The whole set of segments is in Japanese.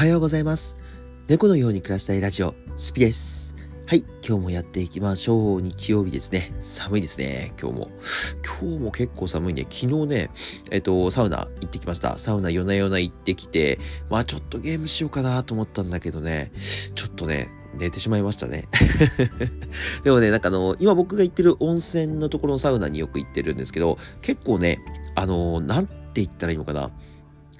はようございます。猫のように暮らしたいラジオ、スピです。はい、今日もやっていきましょう。日曜日ですね。寒いですね、今日も。今日も結構寒いね。昨日ね、えっと、サウナ行ってきました。サウナ夜な夜な行ってきて、まあちょっとゲームしようかなと思ったんだけどね、ちょっとね、寝てしまいましたね。でもね、なんかあの、今僕が行ってる温泉のところのサウナによく行ってるんですけど、結構ね、あの、なんて言ったらいいのかな。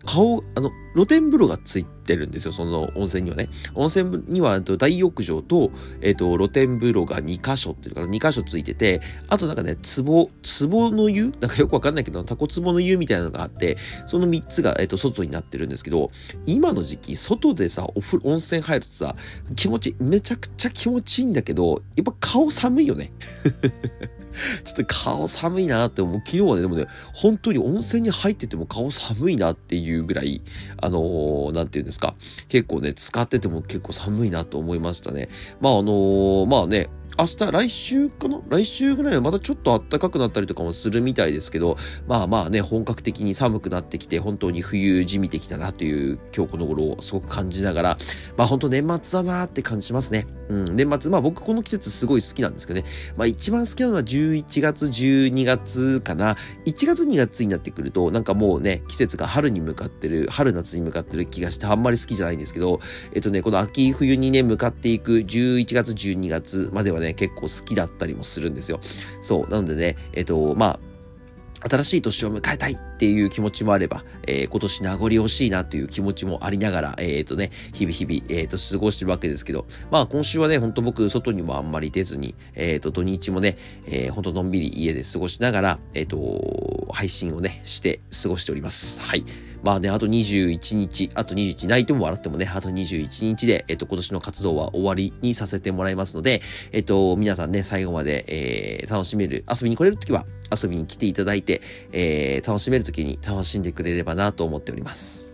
顔、あの、露天風呂がついてるんですよ、その温泉にはね。温泉には、大浴場と、えっ、と、露天風呂が2箇所っていうか、2箇所ついてて、あとなんかね、壺、壺の湯？なんかよくわかんないけど、タコ壺の湯みたいなのがあって、その3つが、えっ、と、外になってるんですけど、今の時期、外でさ、お風呂、温泉入るとさ、気持ち、めちゃくちゃ気持ちいいんだけど、やっぱ顔寒いよね。ちょっと顔寒いなって思う。昨日はね、でもね、本当に温泉に入ってても顔寒いなっていうぐらい、あのー、なんていうんですか。結構ね、使ってても結構寒いなと思いましたね。まああのー、まあね、明日、来週かな？来週ぐらいはまたちょっと暖かくなったりとかもするみたいですけど、まあまあね、本格的に寒くなってきて、本当に冬地味てきたなという今日この頃をすごく感じながら、まあ本当年末だなって感じしますね。うん、年末、まあ僕この季節すごい好きなんですけどね。まあ一番好きなのは11月、12月かな。1月、2月になってくると、なんかもうね、季節が春に向かってる、春夏に向かってる気がしてあんまり好きじゃないんですけど、えっとね、この秋冬にね、向かっていく11月、12月まではね、結構好きだったりもするんですよ。そう。なのでね、えっと、まあ、新しい年を迎えたいっていう気持ちもあれば、えー、今年名残惜しいなという気持ちもありながら、えっ、ー、とね、日々日々、えっ、ー、と、過ごしてるわけですけど、まあ今週はね、ほんと僕、外にもあんまり出ずに、えっ、と、土日もね、えー、ほんとのんびり家で過ごしながら、えっ、と、配信をね、して過ごしております。はい。まあね、あと21日、あと21泣いても笑ってもね、あと21日で、えっと、今年の活動は終わりにさせてもらいますので、えっと、皆さんね、最後まで、えー、楽しめる、遊びに来れるときは、遊びに来ていただいて、えー、楽しめるときに楽しんでくれればなと思っております。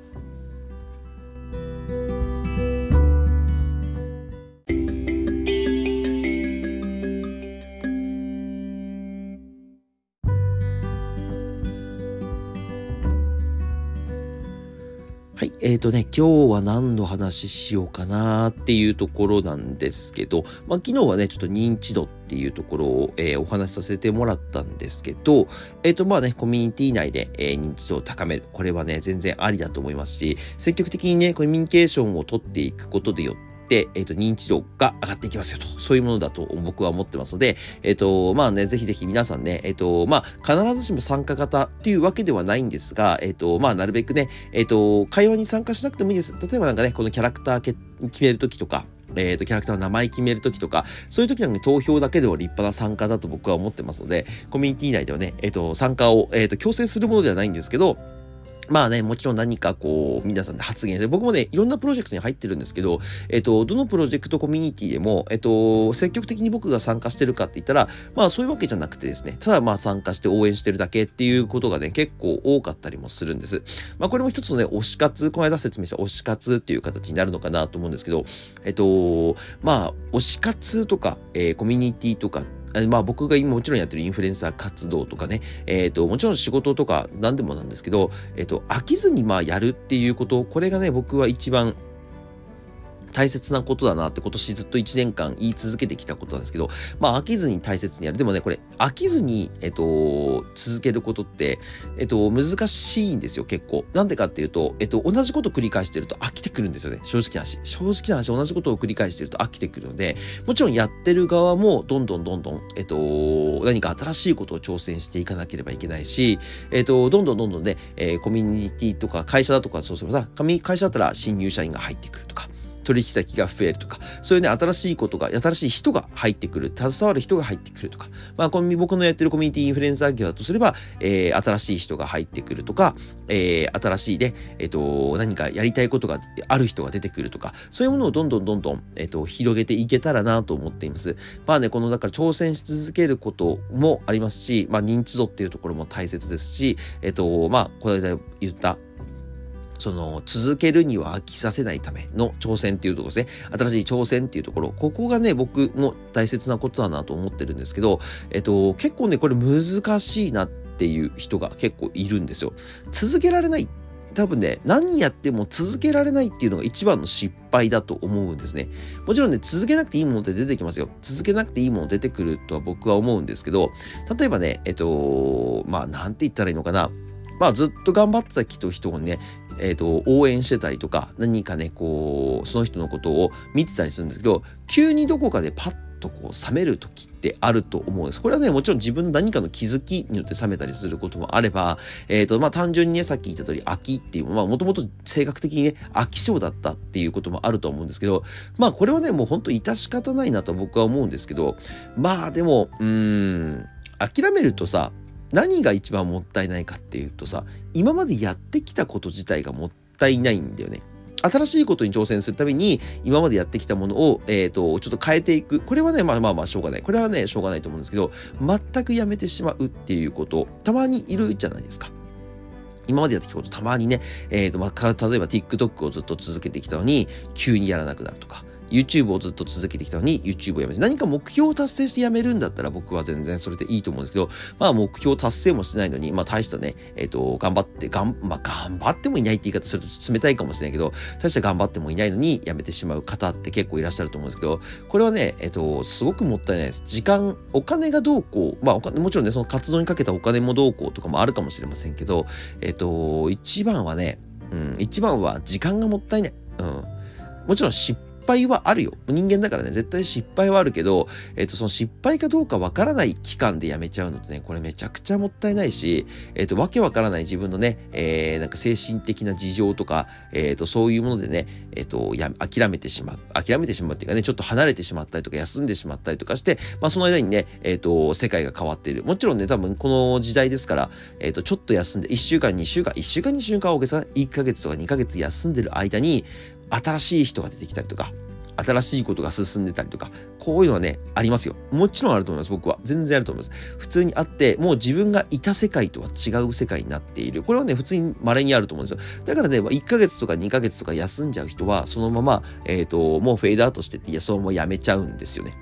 えっ、ー、とね、今日は何の話しようかなっていうところなんですけど、まあ昨日はね、ちょっと認知度っていうところを、えー、お話しさせてもらったんですけど、えっ、ー、とまあね、コミュニティ内で、え、認知度を高める。これはね、全然ありだと思いますし、積極的にね、コミュニケーションをとっていくことでよって、えっ、ー、と、認知度が上がっていきますよと。そういうものだと僕は思ってますので、えっ、ー、と、まあね、ぜひぜひ皆さんね、えっ、ー、と、まあ、必ずしも参加型っていうわけではないんですが、えっ、と、まあ、なるべくね、えっ、と、会話に参加しなくてもいいです。例えばなんかね、このキャラクター決めるときとか、えっ、と、キャラクターの名前決めるときとか、そういうときなんか投票だけでも立派な参加だと僕は思ってますので、コミュニティ内ではね、えっ、と、参加を、えっ、と、強制するものではないんですけど、まあね、もちろん何かこう、皆さんで発言して、僕もね、いろんなプロジェクトに入ってるんですけど、えっと、どのプロジェクトコミュニティでも、えっと、積極的に僕が参加してるかって言ったら、まあそういうわけじゃなくてですね、ただまあ参加して応援してるだけっていうことがね、結構多かったりもするんです。まあこれも一つのね、推し活、この間説明した推し活っていう形になるのかなと思うんですけど、えっと、まあ、推し活とか、えー、コミュニティとかっまあ僕が今もちろんやってるインフルエンサー活動とかね、えっ、ー、と、もちろん仕事とか何でもなんですけど、えっ、ー、と、飽きずにまあやるっていうこと、これがね、僕は一番大切なことだなって今年ずっと1年間言い続けてきたことなんですけど、まあ飽きずに大切にやる。でもね、これ飽きずに、えっと、続けることって、えっと、難しいんですよ、結構。なんでかっていうと、えっと、同じこと繰り返してると飽きてくるんですよね。正直な話。正直な話、同じことを繰り返してると飽きてくるので、もちろんやってる側もどんどんどんどん、えっと、何か新しいことを挑戦していかなければいけないし、えっと、どんどんどんどんね、えー、コミュニティとか会社だとか、そうすればさ、会社だったら新入社員が入ってくるとか、取引先が増えるとか、そういうね、新しいことが、新しい人が入ってくる、携わる人が入ってくるとか、まあ、この僕のやってるコミュニティインフルエンサー業だとすれば、えー、新しい人が入ってくるとか、えー、新しいね、えっ、ー、と、何かやりたいことがある人が出てくるとか、そういうものをどんどんどんどん、えっ、と、広げていけたらなと思っています。まあね、この、だから挑戦し続けることもありますし、まあ、認知度っていうところも大切ですし、えっ、と、まあ、この間言った、その、続けるには飽きさせないための挑戦っていうところですね。新しい挑戦っていうところ。ここがね、僕も大切なことだなと思ってるんですけど、えっと、結構ね、これ難しいなっていう人が結構いるんですよ。続けられない。多分ね、何やっても続けられないっていうのが一番の失敗だと思うんですね。もちろんね、続けなくていいものって出てきますよ。続けなくていいもの出てくるとは僕は思うんですけど、例えばね、えっと、まあ、なんて言ったらいいのかな。まあ、ずっと頑張ってた人をね、えっ、ー、と、応援してたりとか、何かね、こう、その人のことを見てたりするんですけど、急にどこかでパッとこう冷める時ってあると思うんです。これはね、もちろん自分の何かの気づきによって冷めたりすることもあれば、えっ、ー、と、まあ単純にね、さっき言った通り、秋っていう、まあもともと性格的にね、飽き性だったっていうこともあると思うんですけど、まあこれはね、もうほんと致し方ないなと僕は思うんですけど、まあでも、うーん、諦めるとさ、何が一番もったいないかっていうとさ、今までやってきたこと自体がもったいないんだよね。新しいことに挑戦するために、今までやってきたものを、えっ、ー、と、ちょっと変えていく。これはね、まあまあまあ、しょうがない。これはね、しょうがないと思うんですけど、全くやめてしまうっていうこと、たまにいるじゃないですか。今までやってきたことたまにね、えっ、ー、と、まあ、例えば TikTok をずっと続けてきたのに、急にやらなくなるとか、YouTube をずっと続けてきたのに YouTube をやめて何か目標を達成してやめるんだったら僕は全然それでいいと思うんですけどまあ目標達成もしてないのにまあ大したねえっ、ー、と頑張ってがん、まあ、頑張ってもいないって言い方すると冷たいかもしれないけど大した頑張ってもいないのにやめてしまう方って結構いらっしゃると思うんですけどこれはねえっ、ー、とすごくもったいないです。時間お金がどうこうまあお金もちろんねその活動にかけたお金もどうこうとかもあるかもしれませんけどえっ、ー、と一番はねうん一番は時間がもったいない。うん。もちろん失敗はあるよ。人間だからね、絶対失敗はあるけど、えっ、と、その失敗かどうかわからない期間でやめちゃうのってね、これめちゃくちゃもったいないし、えっ、と、わけわからない自分のね、えー、なんか精神的な事情とか、えっ、と、そういうものでね、えっ、と、や、諦めてしまう。諦めてしまうっていうかね、ちょっと離れてしまったりとか、休んでしまったりとかして、まあ、その間にね、えっ、と、世界が変わっている。もちろんね、多分この時代ですから、えっ、と、ちょっと休んで、1週間、2週間、1週間、2週間、大げさ、1ヶ月とか2ヶ月休んでる間に、新しい人が出てきたりとか、新しいことが進んでたりとか、こういうのはね、ありますよ。もちろんあると思います、僕は。全然あると思います。普通にあって、もう自分がいた世界とは違う世界になっている。これはね、普通に稀にあると思うんですよ。だからね、1ヶ月とか2ヶ月とか休んじゃう人は、そのまま、えっ、ー、と、もうフェードアウトしてって、いや、そのままやめちゃうんですよね。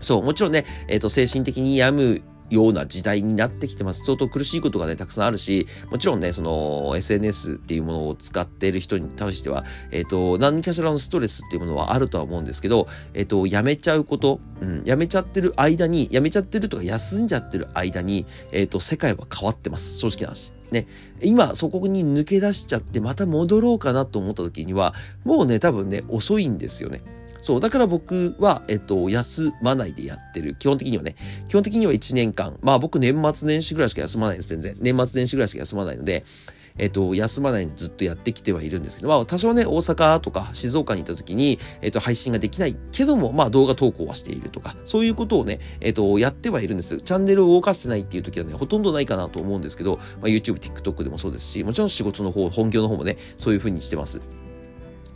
そう、もちろんね、えっ、ー、と、精神的に病むような時代になってきてます。相当苦しいことがね、たくさんあるし、もちろんね、その SNS っていうものを使っている人に対しては、えっ、ー、と、何かしらのストレスっていうものはあるとは思うんですけど、えっ、ー、と、やめちゃうこと、うん、やめちゃってる間に、やめちゃってるとか休んじゃってる間に、えっ、ー、と、世界は変わってます。正直な話。ね、今そこに抜け出しちゃってまた戻ろうかなと思った時には、もうね、多分ね、遅いんですよね。そう、だから僕は、えっと、休まないでやってる。基本的にはね。基本的には1年間。まあ僕年末年始ぐらいしか休まないです、全然。年末年始ぐらいしか休まないので、えっと、休まないでずっとやってきてはいるんですけど、まあ多少ね、大阪とか静岡に行った時に、えっと、配信ができないけども、まあ動画投稿はしているとか、そういうことをね、えっと、やってはいるんです。チャンネルを動かしてないっていう時はね、ほとんどないかなと思うんですけど、まあ YouTube、TikTok でもそうですし、もちろん仕事の方、本業の方もね、そういう風にしてます。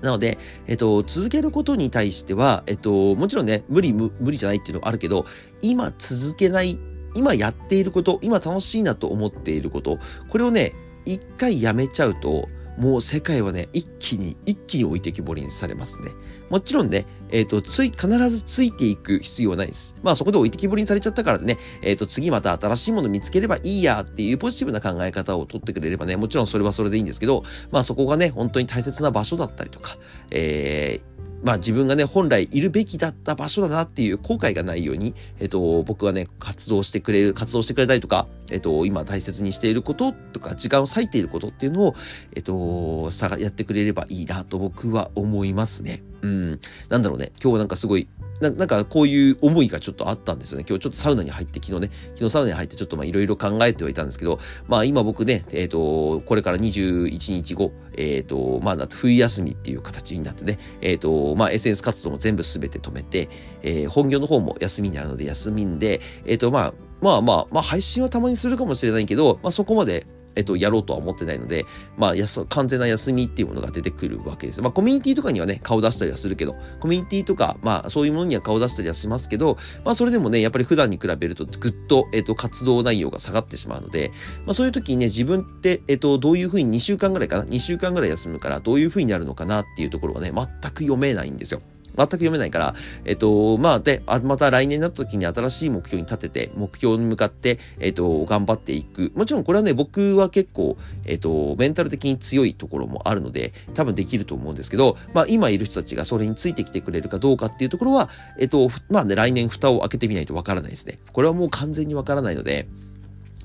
なので、えっと、続けることに対しては、えっと、もちろんね、無理無、無理じゃないっていうのはあるけど、今続けない、今やっていること、今楽しいなと思っていること、これをね、一回やめちゃうと、もう世界はね、一気に、一気に置いてきぼりにされますね。もちろんね、えっ、ー、と、つい、必ずついていく必要はないです。まあそこで置いてきぼりにされちゃったからね、えっ、ー、と、次また新しいもの見つければいいやっていうポジティブな考え方を取ってくれればね、もちろんそれはそれでいいんですけど、まあそこがね、本当に大切な場所だったりとか、えー、まあ自分がね、本来いるべきだった場所だなっていう後悔がないように、えっ、と、僕はね、活動してくれる、活動してくれたりとか、えっ、と、今大切にしていることとか、時間を割いていることっていうのを、えっ、と、さが、やってくれればいいなと僕は思いますね。うん。なんだろうね、今日なんかすごいななんかこういう思いがちょっとあったんですよね。今日ちょっとサウナに入って、昨日ね、昨日サウナに入ってちょっとまあいろいろ考えてはいたんですけど、まあ今僕ね、えっ、ー、と、これから21日後、えっ、ー、と、まあ夏冬休みっていう形になってね、えっ、ー、と、まあ SNS 活動も全部全て止めて、えー、本業の方も休みになるので休みんで、えっ、とまあ、まあまあ、まあ配信はたまにするかもしれないけど、まあそこまでえっと、やろうとは思ってないので、まあ、やす、完全な休みっていうものが出てくるわけです。まあ、コミュニティとかにはね、顔出したりはするけど、コミュニティとか、まあ、そういうものには顔出したりはしますけど、まあ、それでもね、やっぱり普段に比べると、ぐっと、えっと、活動内容が下がってしまうので、まあ、そういう時にね、自分って、えっと、どういうふうに2週間ぐらいかな ?2 週間ぐらい休むから、どういうふうになるのかなっていうところがね、全く読めないんですよ。全く読めないから、えっと、まあ、で、また来年になった時に新しい目標に立てて、目標に向かって、えっと、頑張っていく。もちろんこれはね、僕は結構、えっと、メンタル的に強いところもあるので、多分できると思うんですけど、まあ、今いる人たちがそれについてきてくれるかどうかっていうところは、えっと、まあね、来年蓋を開けてみないとわからないですね。これはもう完全にわからないので、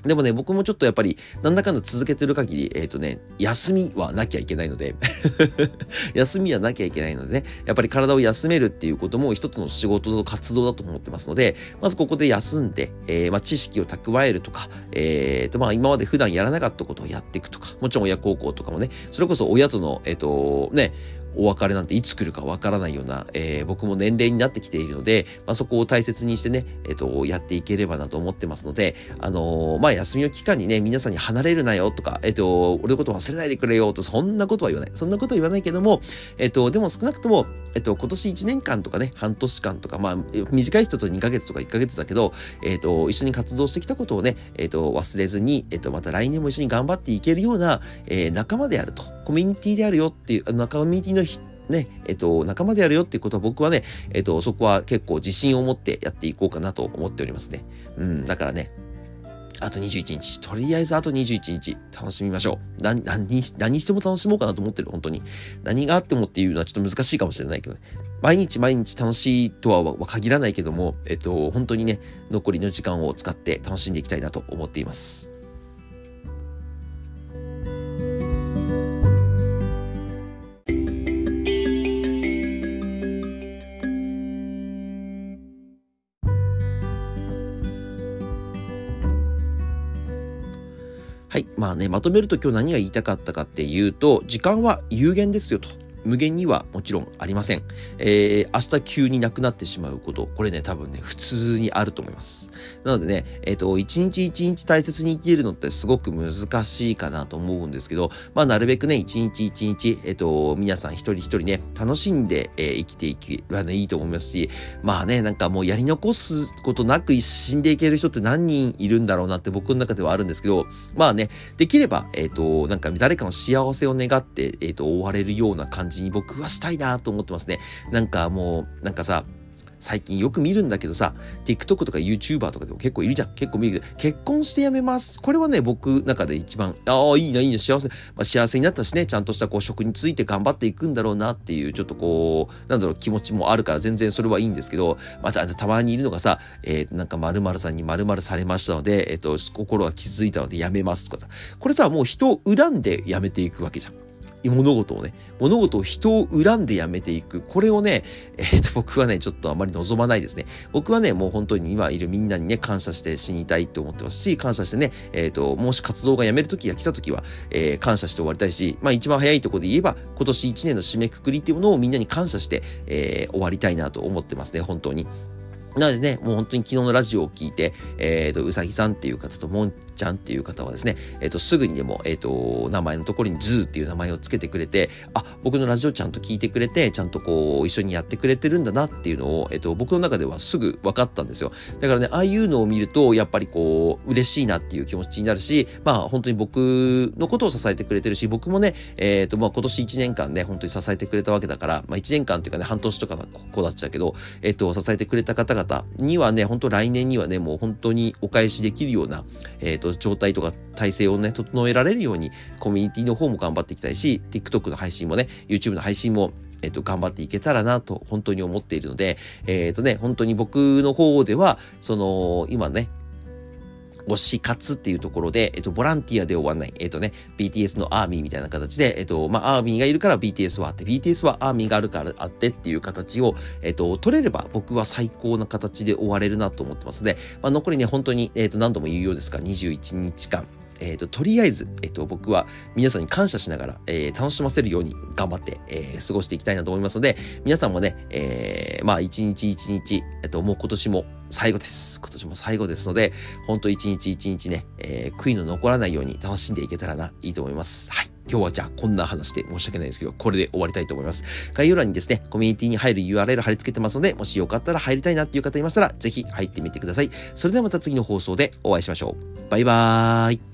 でもね、僕もちょっとやっぱり、なんだかんだ続けてる限り、えっ、ー、とね、休みはなきゃいけないので 休みはなきゃいけないのでね、やっぱり体を休めるっていうことも一つの仕事の活動だと思ってますので、まずここで休んで、えー、まあ、知識を蓄えるとか、えっ、ー、と、まあ、今まで普段やらなかったことをやっていくとか、もちろん親孝行とかもね、それこそ親との、えっ、と、ね、お別れなんていつ来るかわからないような、えー、僕も年齢になってきているので、まあ、そこを大切にしてね、えっ、ー、と、やっていければなと思ってますので、あのー、まあ、休みの期間にね、皆さんに離れるなよとか、えっ、と、俺のこと忘れないでくれよと、そんなことは言わない。そんなことは言わないけども、えっ、と、でも少なくとも、えっと、今年1年間とかね、半年間とか、まあ、短い人と2ヶ月とか1ヶ月だけど、えっと、一緒に活動してきたことをね、えっと、忘れずに、えっと、また来年も一緒に頑張っていけるような、えー、仲間であると、コミュニティであるよっていう、仲間ミュニティのね、えっと、仲間であるよっていうことは僕はね、えっと、そこは結構自信を持ってやっていこうかなと思っておりますね。うん、だからね、あと21日。とりあえずあと21日。楽しみましょう。何、何、何しても楽しもうかなと思ってる、本当に。何があってもっていうのはちょっと難しいかもしれないけどね。毎日毎日楽しいとは限らないけども、えっと、本当にね、残りの時間を使って楽しんでいきたいなと思っています。はい。まあね、まとめると今日何が言いたかったかっていうと、時間は有限ですよと。無限にはもちろんありません。えー、明日急になくなってしまうこと、これね、多分ね、普通にあると思います。なのでね、えっ、ー、と、一日一日大切に生きるのってすごく難しいかなと思うんですけど、まあ、なるべくね、一日一日、えっ、ー、と、皆さん一人一人ね、楽しんで、えー、生きていけばね、いいと思いますし、まあね、なんかもうやり残すことなく死んでいける人って何人いるんだろうなって僕の中ではあるんですけど、まあね、できれば、えっ、と、なんか誰かの幸せを願って、えっ、と、追われるような感じに僕はしたいなと思ってますね。なんかもう、なんかさ、最近よく見るんだけどさ、TikTok とか YouTuber とかでも結構いるじゃん。結構見るけど、結婚して辞めます。これはね、僕の中で一番、ああ、いいな、いいな、幸せ。まあ、幸せになったしね、ちゃんとしたこう職について頑張っていくんだろうなっていう、ちょっとこう、なんだろう、気持ちもあるから全然それはいいんですけど、またたまにいるのがさ、えー、なんか〇〇さんに〇〇されましたので、えっ、ー、と、心が気づいたので辞めますとかさ。これさ、もう人を恨んで辞めていくわけじゃん。物事をね、物事を人を恨んでやめていく。これをね、えっ、と、僕はね、ちょっとあまり望まないですね。僕はね、もう本当に今いるみんなにね、感謝して死にたいと思ってますし、感謝してね、えっ、と、もし活動がやめる時が来た時は、えー、感謝して終わりたいし、まあ一番早いところで言えば、今年1年の締めくくりっていうものをみんなに感謝して、え終わりたいなと思ってますね、本当に。なのでね、もう本当に昨日のラジオを聞いて、えっ、ー、と、うさぎさんっていう方と、もんちゃんっていう方はですね、えっ、ー、と、すぐにでも、えっ、ー、と、名前のところにズーっていう名前をつけてくれて、あ、僕のラジオちゃんと聞いてくれて、ちゃんとこう、一緒にやってくれてるんだなっていうのを、えっ、と、僕の中ではすぐ分かったんですよ。だからね、ああいうのを見ると、やっぱりこう、嬉しいなっていう気持ちになるし、まあ、本当に僕のことを支えてくれてるし、僕もね、えっ、と、まあ、今年1年間ね、本当に支えてくれたわけだから、まあ、1年間っていうかね、半年とかの子だっちゃうけど、えっ、と、支えてくれた方が方にはね、ね、本当来年にはね、もう本当にお返しできるような、えっ、ー、と、状態とか体制をね、整えられるように、コミュニティの方も頑張っていきたいし、TikTok の配信もね、YouTube の配信も、えっ、と、頑張っていけたらなと、本当に思っているので、えっ、ー、とね、本当に僕の方では、その、今ね、推し活っていうところで、えっと、ボランティアで終わんない。えっとね、BTS のアーミーみたいな形で、えっと、まあ、アーミーがいるから BTS はあって、BTS はアーミーがあるからあってっていう形を、えっと、取れれば僕は最高な形で終われるなと思ってますので、まあ、残りね、本当に、えっと、何度も言うようですが、21日間、えっ、ー、と、とりあえず、えっ、ー、と、僕は皆さんに感謝しながら、えー、楽しませるように頑張って、え過ごしていきたいなと思いますので、皆さんもね、えまあ、一日一日、えっ、と、もう今年も最後です。今年も最後ですので、ほんと一日一日ね、え悔いの残らないように楽しんでいけたらな、いいと思います。はい。今日はじゃあこんな話で申し訳ないですけど、これで終わりたいと思います。概要欄にですね、コミュニティに入る URL 貼り付けてますので、もしよかったら入りたいなっていう方いましたら、ぜひ入ってみてください。それではまた次の放送でお会いしましょう。バイバーイ。